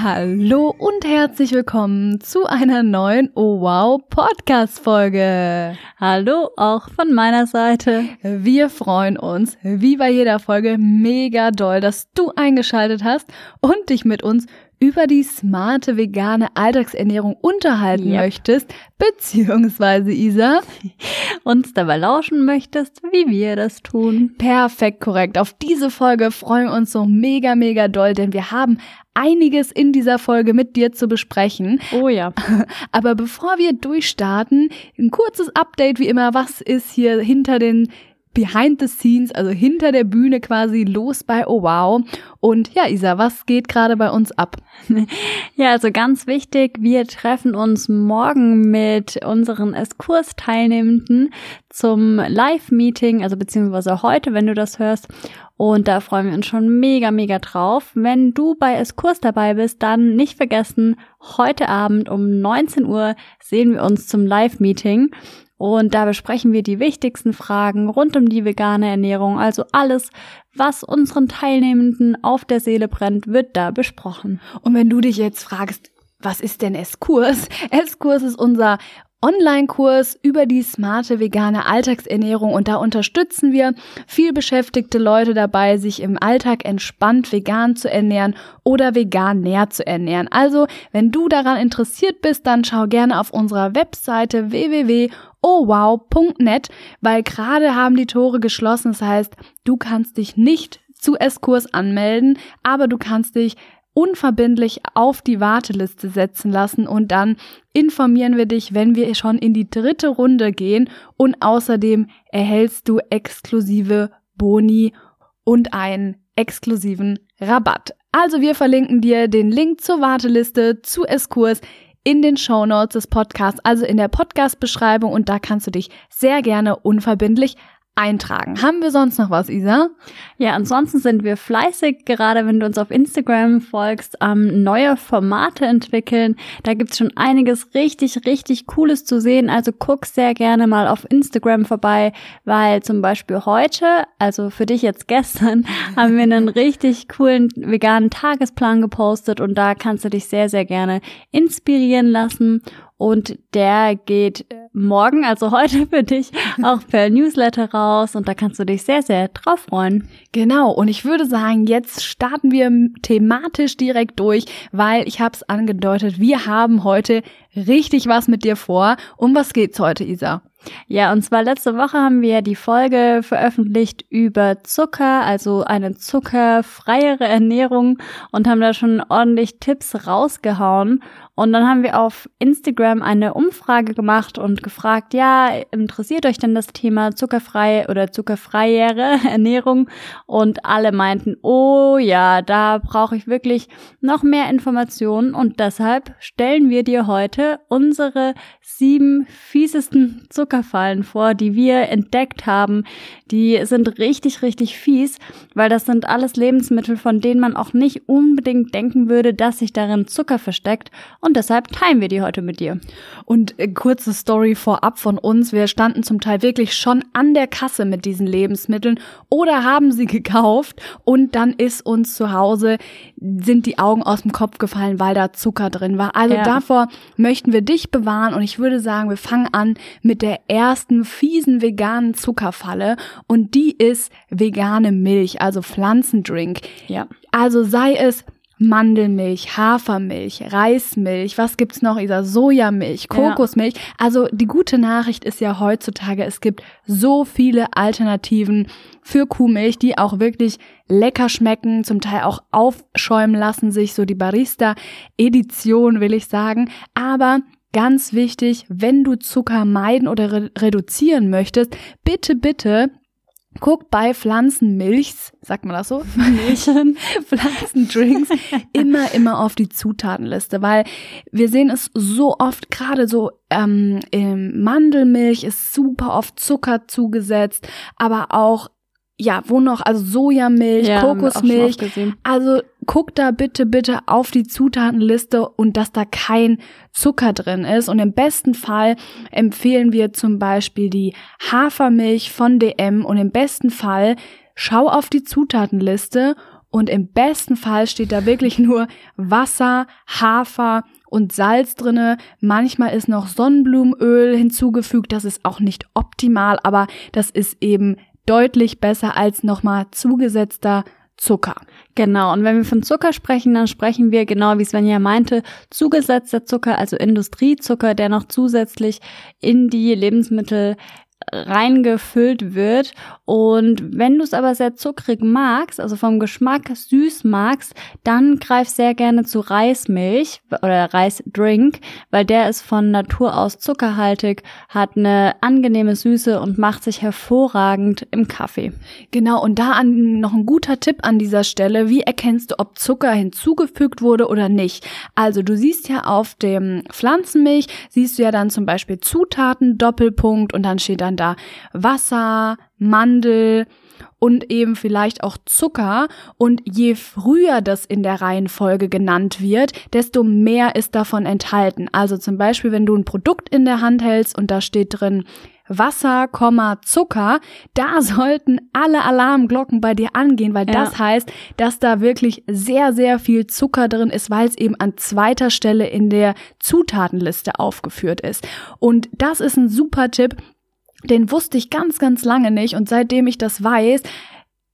Hallo und herzlich willkommen zu einer neuen Oh Wow Podcast Folge. Hallo auch von meiner Seite. Wir freuen uns, wie bei jeder Folge, mega doll, dass du eingeschaltet hast und dich mit uns über die smarte vegane Alltagsernährung unterhalten Yep. möchtest, beziehungsweise Isa. Uns dabei lauschen möchtest, wie wir das tun. Perfekt korrekt. Auf diese Folge freuen wir uns so mega, mega doll, denn wir haben einiges in dieser Folge mit dir zu besprechen. Oh ja. Aber bevor wir durchstarten, ein kurzes Update wie immer. Was ist hier hinter den Behind the Scenes, also hinter der Bühne quasi los bei Oh Wow? Und ja, Isa, was geht gerade bei uns ab? Ja, also ganz wichtig, wir treffen uns morgen mit unseren Esskurs-Teilnehmenden zum Live-Meeting, also beziehungsweise heute, wenn du das hörst. Und da freuen wir uns schon mega, mega drauf. Wenn du bei Esskurs dabei bist, dann nicht vergessen, heute Abend um 19 Uhr sehen wir uns zum Live-Meeting. Und da besprechen wir die wichtigsten Fragen rund um die vegane Ernährung. Also alles, was unseren Teilnehmenden auf der Seele brennt, wird da besprochen. Und wenn du dich jetzt fragst, was ist denn S-Kurs? S-Kurs ist unser Online-Kurs über die smarte vegane Alltagsernährung und da unterstützen wir viel beschäftigte Leute dabei, sich im Alltag entspannt vegan zu ernähren oder vegan näher zu ernähren. Also, wenn du daran interessiert bist, dann schau gerne auf unserer Webseite www.ohwow.net, weil gerade haben die Tore geschlossen. Das heißt, du kannst dich nicht zu S-Kurs anmelden, aber du kannst dich unverbindlich auf die Warteliste setzen lassen und dann informieren wir dich, wenn wir schon in die dritte Runde gehen und außerdem erhältst du exklusive Boni und einen exklusiven Rabatt. Also wir verlinken dir den Link zur Warteliste zu Eskurs in den Show Notes des Podcasts, also in der Podcast-Beschreibung und da kannst du dich sehr gerne unverbindlich eintragen. Haben wir sonst noch was, Isa? Ja, ansonsten sind wir fleißig, gerade wenn du uns auf Instagram folgst, am neue Formate entwickeln. Da gibt's schon einiges richtig, richtig Cooles zu sehen. Also guck sehr gerne mal auf Instagram vorbei, weil zum Beispiel heute, also für dich jetzt gestern, haben wir einen richtig coolen veganen Tagesplan gepostet und da kannst du dich sehr, sehr gerne inspirieren lassen. Und der geht morgen, also heute für dich, auch per Newsletter raus. Und da kannst du dich sehr, sehr drauf freuen. Genau, und ich würde sagen, jetzt starten wir thematisch direkt durch, weil ich habe es angedeutet, wir haben heute richtig was mit dir vor. Um was geht's heute, Isa? Ja, und zwar letzte Woche haben wir die Folge veröffentlicht über Zucker, also eine zuckerfreiere Ernährung und haben da schon ordentlich Tipps rausgehauen. Und dann haben wir auf Instagram eine Umfrage gemacht und gefragt, ja, interessiert euch denn das Thema zuckerfrei oder zuckerfreiere Ernährung? Und alle meinten, oh ja, da brauche ich wirklich noch mehr Informationen. Und deshalb stellen wir dir heute unsere sieben fiesesten Zuckerfallen vor, die wir entdeckt haben. Die sind richtig, richtig fies, weil das sind alles Lebensmittel, von denen man auch nicht unbedingt denken würde, dass sich darin Zucker versteckt. Deshalb teilen wir die heute mit dir. Und äh, kurze Story vorab von uns. Wir standen zum Teil wirklich schon an der Kasse mit diesen Lebensmitteln oder haben sie gekauft und dann ist uns zu Hause, sind die Augen aus dem Kopf gefallen, weil da Zucker drin war. Also Ja. davor möchten wir dich bewahren und ich würde sagen, wir fangen an mit der ersten fiesen veganen Zuckerfalle und die ist vegane Milch, also Pflanzendrink. Ja. Also sei es Mandelmilch, Hafermilch, Reismilch, was gibt's noch, Isa? Sojamilch, Ja. Kokosmilch. Also die gute Nachricht ist ja heutzutage, es gibt so viele Alternativen für Kuhmilch, die auch wirklich lecker schmecken, zum Teil auch aufschäumen lassen sich, so die Barista-Edition will ich sagen. Aber ganz wichtig, wenn du Zucker meiden oder re reduzieren möchtest, bitte, bitte guck bei Pflanzenmilchs, sagt man das so? Milchen, Pflanzendrinks, immer, immer auf die Zutatenliste, weil wir sehen es so oft, gerade so ähm, im Mandelmilch ist super oft Zucker zugesetzt, aber auch ja, wo noch? Also Sojamilch, Ja, Kokosmilch. Also guck da bitte, bitte auf die Zutatenliste und dass da kein Zucker drin ist. Und im besten Fall empfehlen wir zum Beispiel die Hafermilch von DM und im besten Fall schau auf die Zutatenliste und im besten Fall steht da wirklich nur Wasser, Hafer und Salz drinne. Manchmal ist noch Sonnenblumenöl hinzugefügt. Das ist auch nicht optimal, aber das ist eben deutlich besser als nochmal zugesetzter Zucker. Genau, und wenn wir von Zucker sprechen, dann sprechen wir, genau wie Svenja meinte, zugesetzter Zucker, also Industriezucker, der noch zusätzlich in die Lebensmittel reingefüllt wird. Und wenn du es aber sehr zuckrig magst, also vom Geschmack süß magst, dann greif sehr gerne zu Reismilch oder Reisdrink, weil der ist von Natur aus zuckerhaltig, hat eine angenehme Süße und macht sich hervorragend im Kaffee. Genau, und da an, noch ein guter Tipp an dieser Stelle. Wie erkennst du, ob Zucker hinzugefügt wurde oder nicht? Also du siehst ja auf dem Pflanzenmilch, siehst du ja dann zum Beispiel Zutaten, Doppelpunkt und dann steht dann da Wasser, Mandel und eben vielleicht auch Zucker. Und je früher das in der Reihenfolge genannt wird, desto mehr ist davon enthalten. Also zum Beispiel, wenn du ein Produkt in der Hand hältst und da steht drin Wasser, Zucker, da sollten alle Alarmglocken bei dir angehen, weil Ja. das heißt, dass da wirklich sehr, sehr viel Zucker drin ist, weil es eben an zweiter Stelle in der Zutatenliste aufgeführt ist. Und das ist ein super Tipp, den wusste ich ganz, ganz lange nicht. Und seitdem ich das weiß,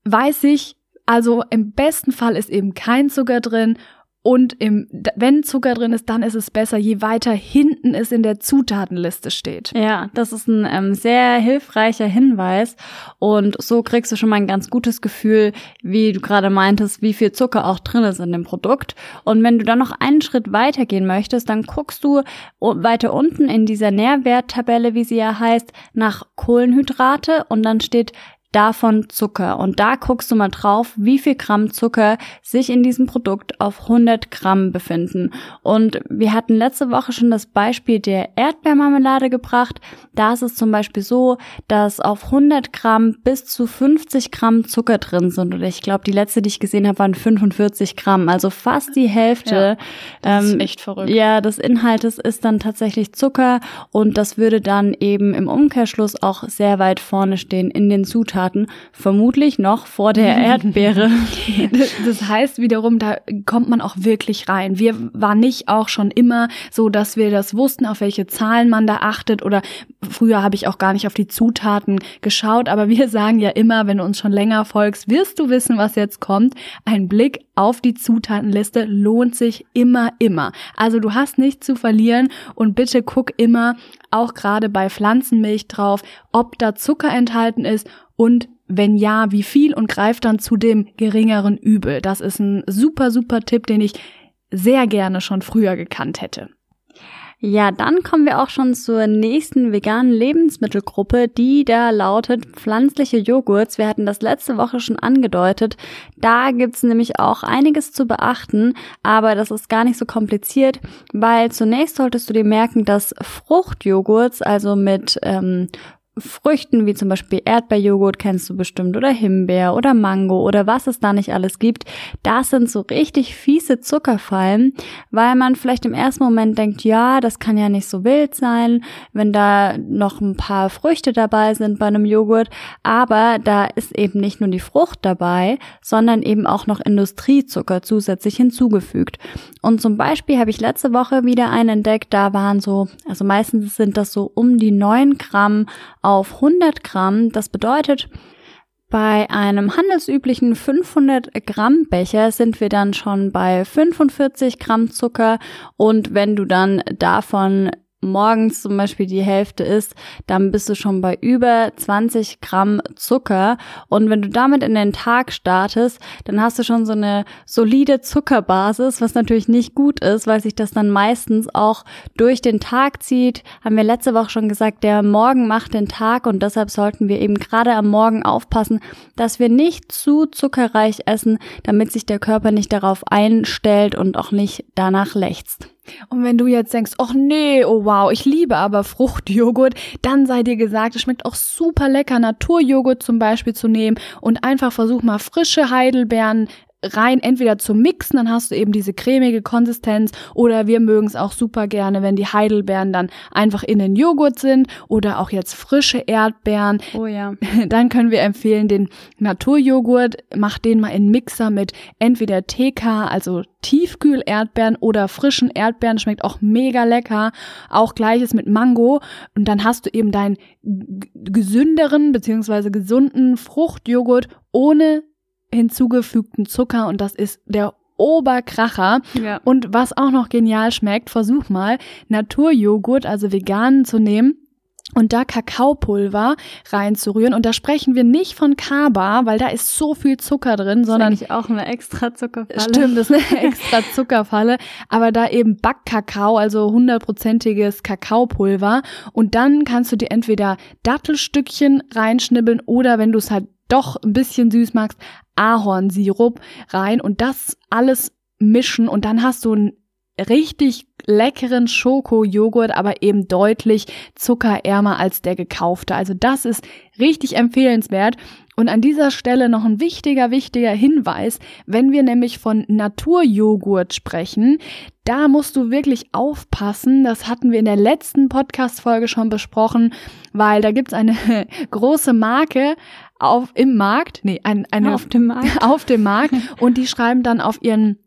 weiß ich, also im besten Fall ist eben kein Zucker drin. Und im, wenn Zucker drin ist, dann ist es besser, je weiter hinten es in der Zutatenliste steht. Ja, das ist ein ähm, sehr hilfreicher Hinweis und so kriegst du schon mal ein ganz gutes Gefühl, wie du gerade meintest, wie viel Zucker auch drin ist in dem Produkt. Und wenn du dann noch einen Schritt weitergehen möchtest, dann guckst du weiter unten in dieser Nährwerttabelle, wie sie ja heißt, nach Kohlenhydrate und dann steht davon Zucker. Und da guckst du mal drauf, wie viel Gramm Zucker sich in diesem Produkt auf 100 Gramm befinden. Und wir hatten letzte Woche schon das Beispiel der Erdbeermarmelade gebracht. Da ist es zum Beispiel so, dass auf 100 Gramm bis zu 50 Gramm Zucker drin sind. Oder ich glaube, die letzte, die ich gesehen habe, waren 45 Gramm. Also fast die Hälfte. Das ist ähm, echt verrückt. ja, des Inhaltes ist dann tatsächlich Zucker und das würde dann eben im Umkehrschluss auch sehr weit vorne stehen in den Zutaten, vermutlich noch vor der Erdbeere. Das heißt wiederum, da kommt man auch wirklich rein. Wir waren nicht auch schon immer so, dass wir das wussten, auf welche Zahlen man da achtet oder früher habe ich auch gar nicht auf die Zutaten geschaut, aber wir sagen ja immer, wenn du uns schon länger folgst, wirst du wissen, was jetzt kommt. Ein Blick auf die Zutatenliste lohnt sich immer, immer. Also du hast nichts zu verlieren und bitte guck immer, auch gerade bei Pflanzenmilch drauf, ob da Zucker enthalten ist und wenn ja, wie viel und greif dann zu dem geringeren Übel. Das ist ein super, super Tipp, den ich sehr gerne schon früher gekannt hätte. Ja, dann kommen wir auch schon zur nächsten veganen Lebensmittelgruppe, die da lautet pflanzliche Joghurts. Wir hatten das letzte Woche schon angedeutet. Da gibt's nämlich auch einiges zu beachten, aber das ist gar nicht so kompliziert, weil zunächst solltest du dir merken, dass Fruchtjoghurts, also mit ähm, Früchten wie zum Beispiel Erdbeerjoghurt kennst du bestimmt oder Himbeer oder Mango oder was es da nicht alles gibt. Das sind so richtig fiese Zuckerfallen, weil man vielleicht im ersten Moment denkt, ja, das kann ja nicht so wild sein, wenn da noch ein paar Früchte dabei sind bei einem Joghurt. Aber da ist eben nicht nur die Frucht dabei, sondern eben auch noch Industriezucker zusätzlich hinzugefügt. Und zum Beispiel habe ich letzte Woche wieder einen entdeckt, da waren so, also meistens sind das so um die 9 Gramm auf 100 Gramm. Das bedeutet, bei einem handelsüblichen 500 Gramm Becher sind wir dann schon bei 45 Gramm Zucker und wenn du dann davon morgens zum Beispiel die Hälfte isst, dann bist du schon bei über 20 Gramm Zucker. Und wenn du damit in den Tag startest, dann hast du schon so eine solide Zuckerbasis, was natürlich nicht gut ist, weil sich das dann meistens auch durch den Tag zieht. Haben wir letzte Woche schon gesagt, der Morgen macht den Tag und deshalb sollten wir eben gerade am Morgen aufpassen, dass wir nicht zu zuckerreich essen, damit sich der Körper nicht darauf einstellt und auch nicht danach lechzt. Und wenn du jetzt denkst, ach nee, oh wow, ich liebe aber Fruchtjoghurt, dann sei dir gesagt, es schmeckt auch super lecker, Naturjoghurt zum Beispiel zu nehmen und einfach versuch mal frische Heidelbeeren rein entweder zum Mixen, dann hast du eben diese cremige Konsistenz oder wir mögen es auch super gerne, wenn die Heidelbeeren dann einfach in den Joghurt sind oder auch jetzt frische Erdbeeren. Oh ja. Dann können wir empfehlen den Naturjoghurt, mach den mal in Mixer mit entweder TK, also Tiefkühl-Erdbeeren oder frischen Erdbeeren, schmeckt auch mega lecker. Auch gleiches mit Mango und dann hast du eben deinen gesünderen beziehungsweise gesunden Fruchtjoghurt ohne hinzugefügten Zucker und das ist der Oberkracher. Ja. Und was auch noch genial schmeckt, versuch mal Naturjoghurt, also veganen zu nehmen und da Kakaopulver reinzurühren. Und da sprechen wir nicht von Kaba, weil da ist so viel Zucker drin, sondern. Das ist auch eine extra Zuckerfalle. Stimmt, das ist eine extra Zuckerfalle. Aber da eben Backkakao, also hundertprozentiges Kakaopulver. Und dann kannst du dir entweder Dattelstückchen reinschnibbeln oder wenn du es halt doch ein bisschen süß magst, Ahornsirup rein und das alles mischen und dann hast du einen richtig leckeren Schokojoghurt, aber eben deutlich zuckerärmer als der gekaufte. Also das ist richtig empfehlenswert. Und an dieser Stelle noch ein wichtiger, wichtiger Hinweis, wenn wir nämlich von Naturjoghurt sprechen, da musst du wirklich aufpassen. Das hatten wir in der letzten Podcast-Folge schon besprochen, weil da gibt's eine große Marke auf, im Markt, nee, ein, eine, auf dem Markt. auf dem Markt und die schreiben dann auf ihren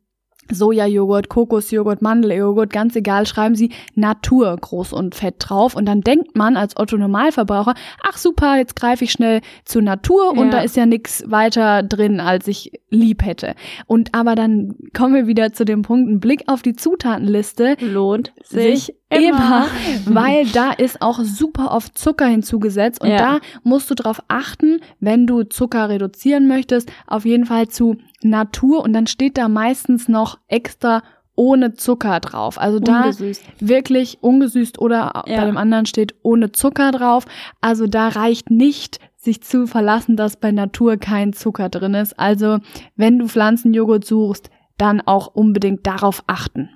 Sojajoghurt, Kokosjoghurt, Mandeljoghurt, ganz egal, schreiben sie Natur groß und fett drauf. Und dann denkt man als Otto Normalverbraucher, ach super, jetzt greife ich schnell zur Natur und Ja. da ist ja nichts weiter drin, als ich lieb hätte. Und aber dann kommen wir wieder zu dem Punkt, ein Blick auf die Zutatenliste Lohnt sich sich immer, immer. weil da ist auch super oft Zucker hinzugesetzt und Ja. da musst du drauf achten, wenn du Zucker reduzieren möchtest, auf jeden Fall zu Natur und dann steht da meistens noch extra ohne Zucker drauf. Also da Ungesüßt. wirklich ungesüßt oder Ja. bei dem anderen steht ohne Zucker drauf. Also da reicht nicht sich zu verlassen, dass bei Natur kein Zucker drin ist. Also wenn du Pflanzenjoghurt suchst, dann auch unbedingt darauf achten.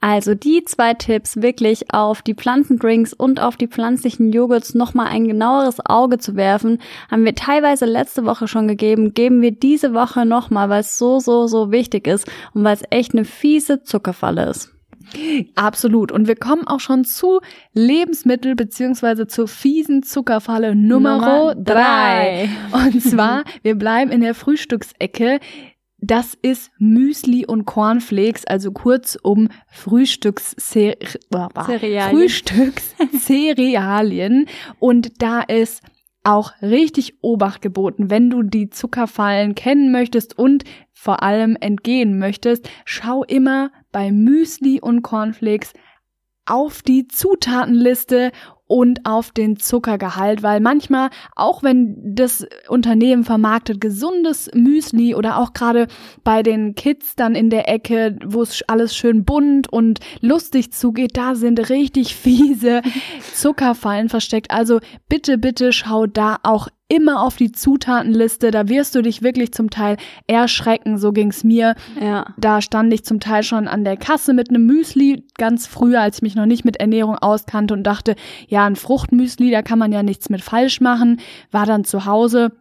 Also die zwei Tipps wirklich auf die Pflanzendrinks und auf die pflanzlichen Joghurts nochmal ein genaueres Auge zu werfen, haben wir teilweise letzte Woche schon gegeben, geben wir diese Woche nochmal, weil es so, so, so wichtig ist und weil es echt eine fiese Zuckerfalle ist. Absolut. Und wir kommen auch schon zu Lebensmittel beziehungsweise zur fiesen Zuckerfalle Nummer Nummer drei. Und zwar, wir bleiben in der Frühstücksecke. Das ist Müsli und Cornflakes, also kurz um Frühstückscerealien. Frühstückscerealien. Und da ist auch richtig Obacht geboten. Wenn du die Zuckerfallen kennen möchtest und vor allem entgehen möchtest, schau immer bei Müsli und Cornflakes auf die Zutatenliste und auf den Zuckergehalt, weil manchmal, auch wenn das Unternehmen vermarktet gesundes Müsli oder auch gerade bei den Kids dann in der Ecke, wo es alles schön bunt und lustig zugeht, da sind richtig fiese Zuckerfallen versteckt. Also bitte, bitte schau da auch immer auf die Zutatenliste, da wirst du dich wirklich zum Teil erschrecken, so ging's mir. Ja. Da stand ich zum Teil schon an der Kasse mit einem Müsli, ganz früher, als ich mich noch nicht mit Ernährung auskannte und dachte, ja, ein Fruchtmüsli, da kann man ja nichts mit falsch machen. War dann zu Hause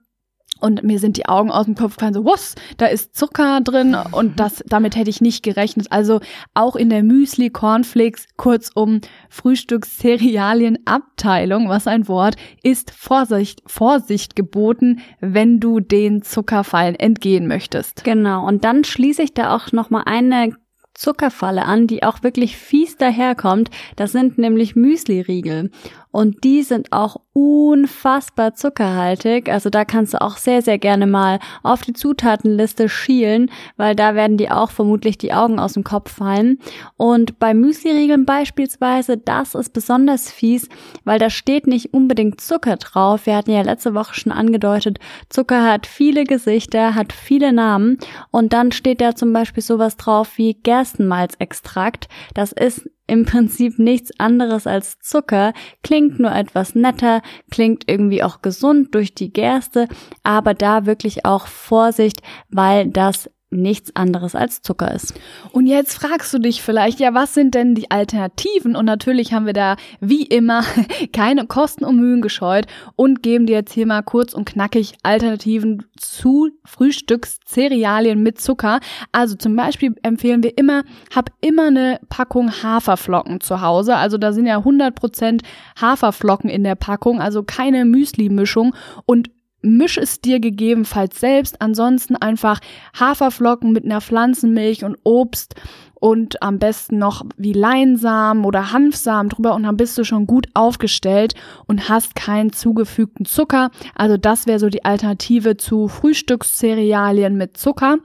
und mir sind die Augen aus dem Kopf gefallen, so, was, da ist Zucker drin und das, damit hätte ich nicht gerechnet. Also auch in der Müsli, Cornflakes, kurzum Frühstückscerealien-Abteilung, was ein Wort, ist Vorsicht, Vorsicht geboten, wenn du den Zuckerfallen entgehen möchtest. Genau. Und dann schließe ich da auch nochmal eine Zuckerfalle an, die auch wirklich fies daherkommt. Das sind nämlich Müsli-Riegel. Und die sind auch unfassbar zuckerhaltig. Also da kannst du auch sehr, sehr gerne mal auf die Zutatenliste schielen, weil da werden dir auch vermutlich die Augen aus dem Kopf fallen. Und bei Müsli-Riegeln beispielsweise, das ist besonders fies, weil da steht nicht unbedingt Zucker drauf. Wir hatten ja letzte Woche schon angedeutet, Zucker hat viele Gesichter, hat viele Namen. Und dann steht da zum Beispiel sowas drauf wie Gerstenmalzextrakt. Das ist im Prinzip nichts anderes als Zucker, klingt nur etwas netter, klingt irgendwie auch gesund durch die Gerste, aber da wirklich auch Vorsicht, weil das nichts anderes als Zucker ist. Und jetzt fragst du dich vielleicht, ja, was sind denn die Alternativen? Und natürlich haben wir da wie immer keine Kosten und Mühen gescheut und geben dir jetzt hier mal kurz und knackig Alternativen zu Frühstückszerealien mit Zucker. Also zum Beispiel empfehlen wir immer, hab immer eine Packung Haferflocken zu Hause. Also da sind ja 100% Haferflocken in der Packung, also keine Müsli-Mischung und misch es dir gegebenenfalls selbst. Ansonsten einfach Haferflocken mit einer Pflanzenmilch und Obst und am besten noch wie Leinsamen oder Hanfsamen drüber und dann bist du schon gut aufgestellt und hast keinen zugefügten Zucker. Also das wäre so die Alternative zu Frühstückscerealien mit Zucker.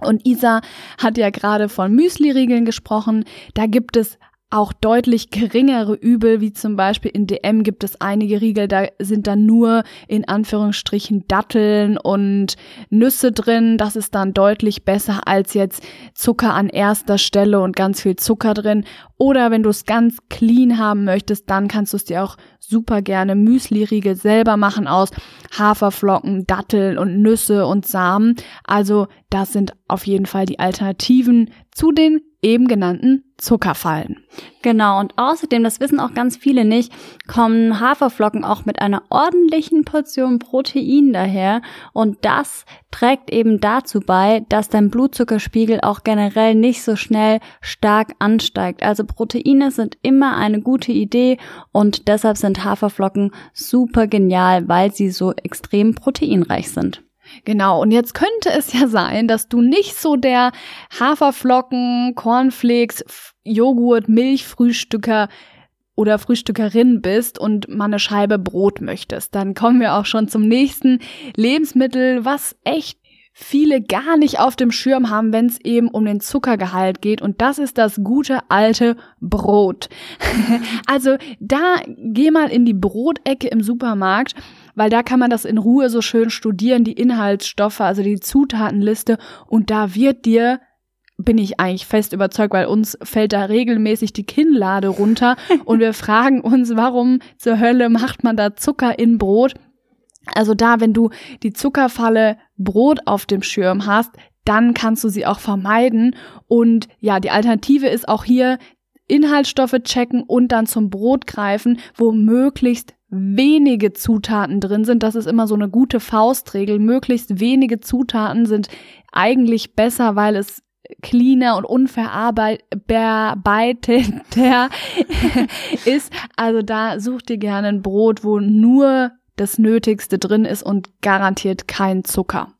Und Isa hat ja gerade von Müsli-Riegeln gesprochen. Da gibt es auch deutlich geringere Übel, wie zum Beispiel in DM gibt es einige Riegel, da sind dann nur in Anführungsstrichen Datteln und Nüsse drin. Das ist dann deutlich besser als jetzt Zucker an erster Stelle und ganz viel Zucker drin. Oder wenn du es ganz clean haben möchtest, dann kannst du es dir auch super gerne Müsli-Riegel selber machen aus Haferflocken, Datteln und Nüsse und Samen. Also das sind auf jeden Fall die Alternativen zu den eben genannten Zuckerfallen. Genau, und außerdem, das wissen auch ganz viele nicht, kommen Haferflocken auch mit einer ordentlichen Portion Protein daher und das trägt eben dazu bei, dass dein Blutzuckerspiegel auch generell nicht so schnell stark ansteigt. Also Proteine sind immer eine gute Idee und deshalb sind Haferflocken super genial, weil sie so extrem proteinreich sind. Genau, und jetzt könnte es ja sein, dass du nicht so der Haferflocken, Cornflakes, Joghurt, Milchfrühstücker oder Frühstückerin bist und mal eine Scheibe Brot möchtest. Dann kommen wir auch schon zum nächsten Lebensmittel, was echt viele gar nicht auf dem Schirm haben, wenn es eben um den Zuckergehalt geht. Und das ist das gute alte Brot. also da geh mal in die Brotecke im Supermarkt weil da kann man das in Ruhe so schön studieren, die Inhaltsstoffe, also die Zutatenliste und da wird dir bin ich eigentlich fest überzeugt, weil uns fällt da regelmäßig die Kinnlade runter und wir fragen uns, warum zur Hölle macht man da Zucker in Brot? Also da, wenn du die Zuckerfalle Brot auf dem Schirm hast, dann kannst du sie auch vermeiden. Und ja, die Alternative ist auch hier Inhaltsstoffe checken und dann zum Brot greifen, wo möglichst wenige Zutaten drin sind. Das ist immer so eine gute Faustregel. Möglichst wenige Zutaten sind eigentlich besser, weil es cleaner und unverarbeiteter ist. Also da such dir gerne ein Brot, wo nur das Nötigste drin ist und garantiert kein Zucker.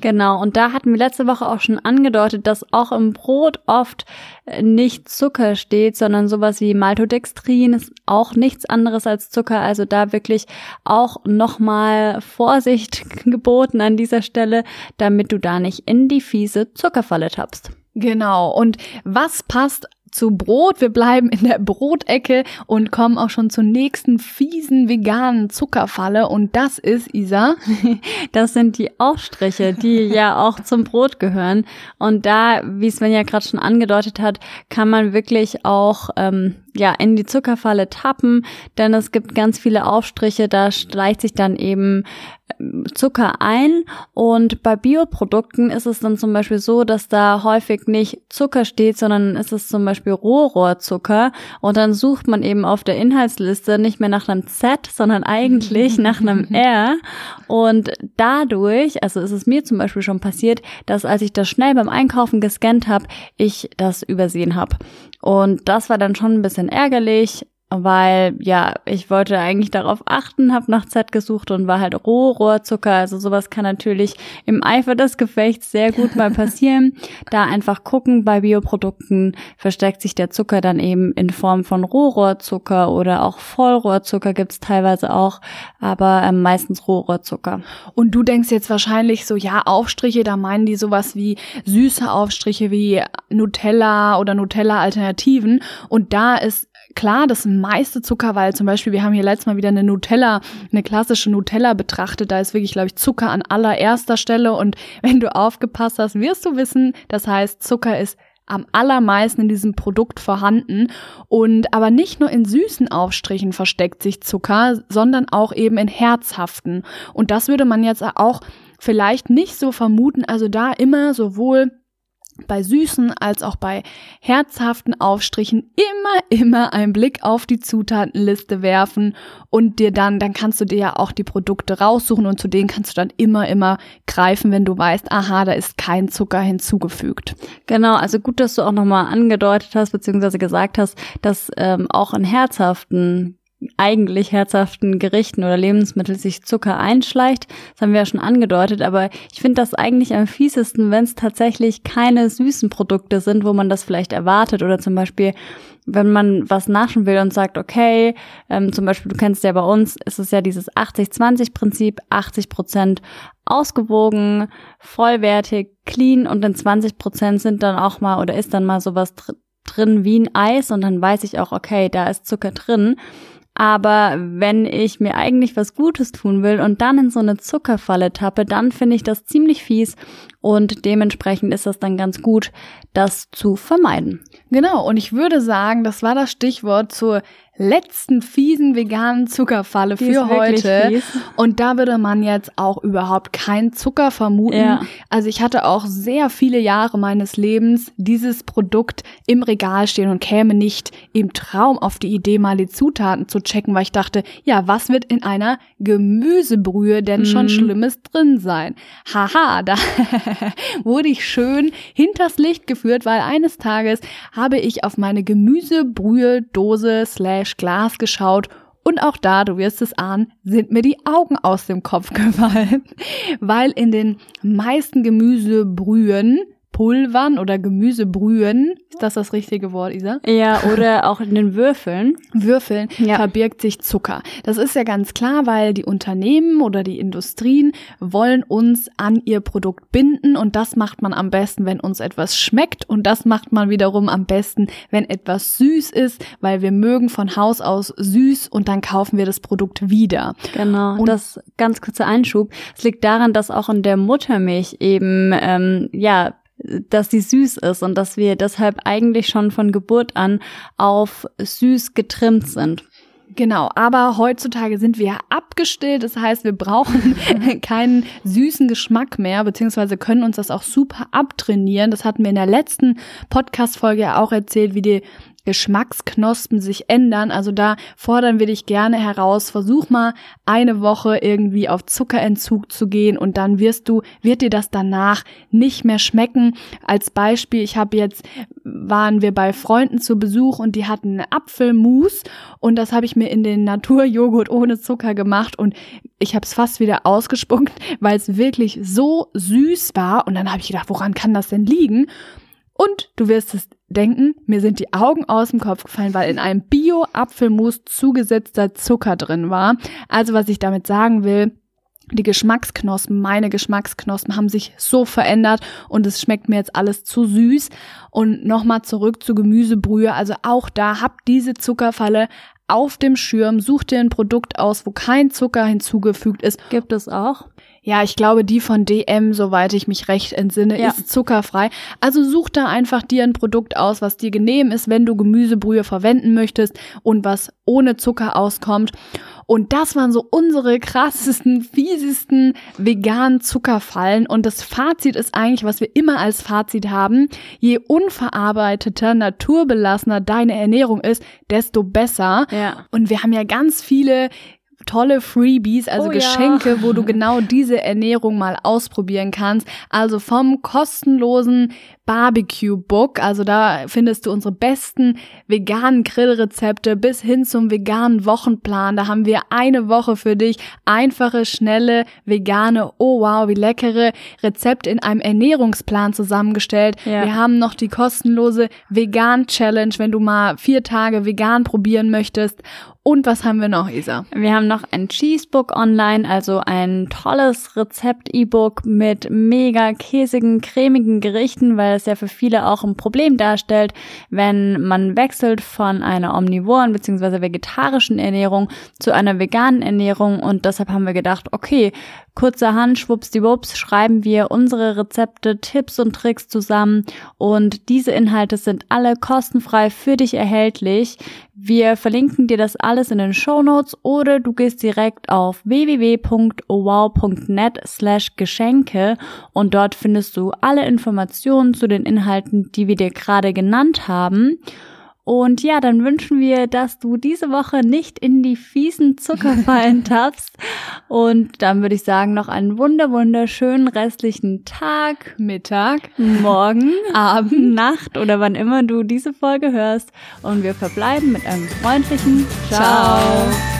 Genau, und da hatten wir letzte Woche auch schon angedeutet, dass auch im Brot oft äh, nicht Zucker steht, sondern sowas wie Maltodextrin ist auch nichts anderes als Zucker. Also da wirklich auch nochmal Vorsicht geboten an dieser Stelle, damit du da nicht in die fiese Zuckerfalle tappst. Genau. Und was passt zu Brot. Wir bleiben in der Brotecke und kommen auch schon zur nächsten fiesen veganen Zuckerfalle. Und das ist, Isa, das sind die Aufstriche, die ja auch zum Brot gehören. Und da, wie Sven ja gerade schon angedeutet hat, kann man wirklich auch ähm, ja in die Zuckerfalle tappen, denn es gibt ganz viele Aufstriche, da schleicht sich dann eben ähm, Zucker ein. Und bei Bioprodukten ist es dann zum Beispiel so, dass da häufig nicht Zucker steht, sondern ist es zum Beispiel Rohrohrzucker. Und dann sucht man eben auf der Inhaltsliste nicht mehr nach einem Z, sondern eigentlich nach einem R. Und dadurch, also ist es mir zum Beispiel schon passiert, dass als ich das schnell beim Einkaufen gescannt habe, ich das übersehen habe und das war dann schon ein bisschen ärgerlich. Weil ja, ich wollte eigentlich darauf achten, habe nach Z gesucht und war halt Rohrohrzucker. Also sowas kann natürlich im Eifer des Gefechts sehr gut mal passieren. da einfach gucken, bei Bioprodukten versteckt sich der Zucker dann eben in Form von Rohrohrzucker oder auch Vollrohrzucker gibt's teilweise auch, aber ähm, meistens Rohrohrzucker. Und du denkst jetzt wahrscheinlich so, ja, Aufstriche, da meinen die sowas wie süße Aufstriche wie Nutella oder Nutella-Alternativen. Und da ist klar das meiste Zucker, weil zum Beispiel, wir haben hier letztes Mal wieder eine Nutella, eine klassische Nutella betrachtet. Da ist wirklich, glaube ich, Zucker an allererster Stelle. Und wenn du aufgepasst hast, wirst du wissen, das heißt, Zucker ist am allermeisten in diesem Produkt vorhanden. Und aber nicht nur in süßen Aufstrichen versteckt sich Zucker, sondern auch eben in herzhaften. Und das würde man jetzt auch vielleicht nicht so vermuten. Also da immer sowohl bei süßen als auch bei herzhaften Aufstrichen immer, immer einen Blick auf die Zutatenliste werfen und dir dann, dann kannst du dir ja auch die Produkte raussuchen und zu denen kannst du dann immer, immer greifen, wenn du weißt, aha, da ist kein Zucker hinzugefügt. Genau, also gut, dass du auch nochmal angedeutet hast, beziehungsweise gesagt hast, dass ähm, auch in herzhaften eigentlich herzhaften Gerichten oder Lebensmitteln sich Zucker einschleicht. Das haben wir ja schon angedeutet, aber ich finde das eigentlich am fiesesten, wenn es tatsächlich keine süßen Produkte sind, wo man das vielleicht erwartet oder zum Beispiel wenn man was naschen will und sagt, okay, ähm, zum Beispiel, du kennst ja bei uns, ist es ja dieses 80-20-Prinzip, 80 Prozent ausgewogen, vollwertig, clean und dann 20 Prozent sind dann auch mal oder ist dann mal sowas drin wie ein Eis und dann weiß ich auch, okay, da ist Zucker drin. Aber wenn ich mir eigentlich was Gutes tun will und dann in so eine Zuckerfalle tappe, dann finde ich das ziemlich fies und dementsprechend ist das dann ganz gut, das zu vermeiden. Genau, und ich würde sagen, das war das Stichwort zur letzten fiesen veganen Zuckerfalle Die für heute. Und da würde man jetzt auch überhaupt keinen Zucker vermuten. Ja. Also ich hatte auch sehr viele Jahre meines Lebens dieses Produkt im Regal stehen und käme nicht im Traum auf die Idee, mal die Zutaten zu checken, weil ich dachte, ja, was wird in einer Gemüsebrühe denn schon mhm. Schlimmes drin sein? Haha, da wurde ich schön hinters Licht geführt, weil eines Tages habe ich auf meine Gemüsebrühe-Dose slash Glas geschaut und auch da, du wirst es ahnen, sind mir die Augen aus dem Kopf gefallen, weil in den meisten Gemüsebrühen Pulvern oder Gemüsebrühen, ist das das richtige Wort, Isa? Ja, oder auch in den Würfeln. Würfeln ja. verbirgt sich Zucker. Das ist ja ganz klar, weil die Unternehmen oder die Industrien wollen uns an ihr Produkt binden und das macht man am besten, wenn uns etwas schmeckt und das macht man wiederum am besten, wenn etwas süß ist, weil wir mögen von Haus aus süß und dann kaufen wir das Produkt wieder. Genau, und das ganz kurzer Einschub. Es liegt daran, dass auch in der Muttermilch eben ähm, ja dass sie süß ist und dass wir deshalb eigentlich schon von Geburt an auf süß getrimmt sind. Genau, aber heutzutage sind wir abgestillt, das heißt, wir brauchen keinen süßen Geschmack mehr, beziehungsweise können uns das auch super abtrainieren. Das hatten wir in der letzten Podcast-Folge auch erzählt, wie die Geschmacksknospen sich ändern. Also da fordern wir dich gerne heraus. Versuch mal eine Woche irgendwie auf Zuckerentzug zu gehen und dann wirst du, wird dir das danach nicht mehr schmecken. Als Beispiel, ich habe jetzt, waren wir bei Freunden zu Besuch und die hatten Apfelmus und das habe ich mir in den Naturjoghurt ohne Zucker gemacht und ich habe es fast wieder ausgespuckt, weil es wirklich so süß war und dann habe ich gedacht, woran kann das denn liegen? Und du wirst es denken, mir sind die Augen aus dem Kopf gefallen, weil in einem Bio-Apfelmus zugesetzter Zucker drin war. Also was ich damit sagen will, die Geschmacksknospen, meine Geschmacksknospen haben sich so verändert und es schmeckt mir jetzt alles zu süß. Und nochmal zurück zu Gemüsebrühe. Also auch da habt diese Zuckerfalle auf dem Schirm. Such dir ein Produkt aus, wo kein Zucker hinzugefügt ist. Gibt es auch? Ja, ich glaube, die von DM, soweit ich mich recht entsinne, ja. ist zuckerfrei. Also such da einfach dir ein Produkt aus, was dir genehm ist, wenn du Gemüsebrühe verwenden möchtest und was ohne Zucker auskommt. Und das waren so unsere krassesten, fiesesten veganen Zuckerfallen. Und das Fazit ist eigentlich, was wir immer als Fazit haben. Je unverarbeiteter, naturbelassener deine Ernährung ist, desto besser. Ja. Und wir haben ja ganz viele tolle Freebies, also Oh ja. Geschenke, wo du genau diese Ernährung mal ausprobieren kannst. Also vom kostenlosen Barbecue Book, also da findest du unsere besten veganen Grillrezepte bis hin zum veganen Wochenplan. Da haben wir eine Woche für dich einfache, schnelle, vegane, oh wow, wie leckere Rezepte in einem Ernährungsplan zusammengestellt. Ja. Wir haben noch die kostenlose Vegan Challenge, wenn du mal vier Tage vegan probieren möchtest. Und was haben wir noch, Isa? Wir haben noch ein Cheesebook online, also ein tolles Rezept-E-Book mit mega käsigen, cremigen Gerichten, weil es ja für viele auch ein Problem darstellt, wenn man wechselt von einer omnivoren bzw. vegetarischen Ernährung zu einer veganen Ernährung und deshalb haben wir gedacht, okay, kurzerhand, schwuppsdiwupps, schreiben wir unsere Rezepte, Tipps und Tricks zusammen und diese Inhalte sind alle kostenfrei für dich erhältlich. Wir verlinken dir das alles in den Show Notes oder du gehst direkt auf www.owow.net slash Geschenke und dort findest du alle Informationen zu den Inhalten, die wir dir gerade genannt haben. Und ja, dann wünschen wir, dass du diese Woche nicht in die fiesen Zuckerfallen tappst. Und dann würde ich sagen, noch einen wunder wunderschönen restlichen Tag, Mittag. Morgen, Abend, Nacht oder wann immer du diese Folge hörst. Und wir verbleiben mit einem freundlichen Ciao. Ciao.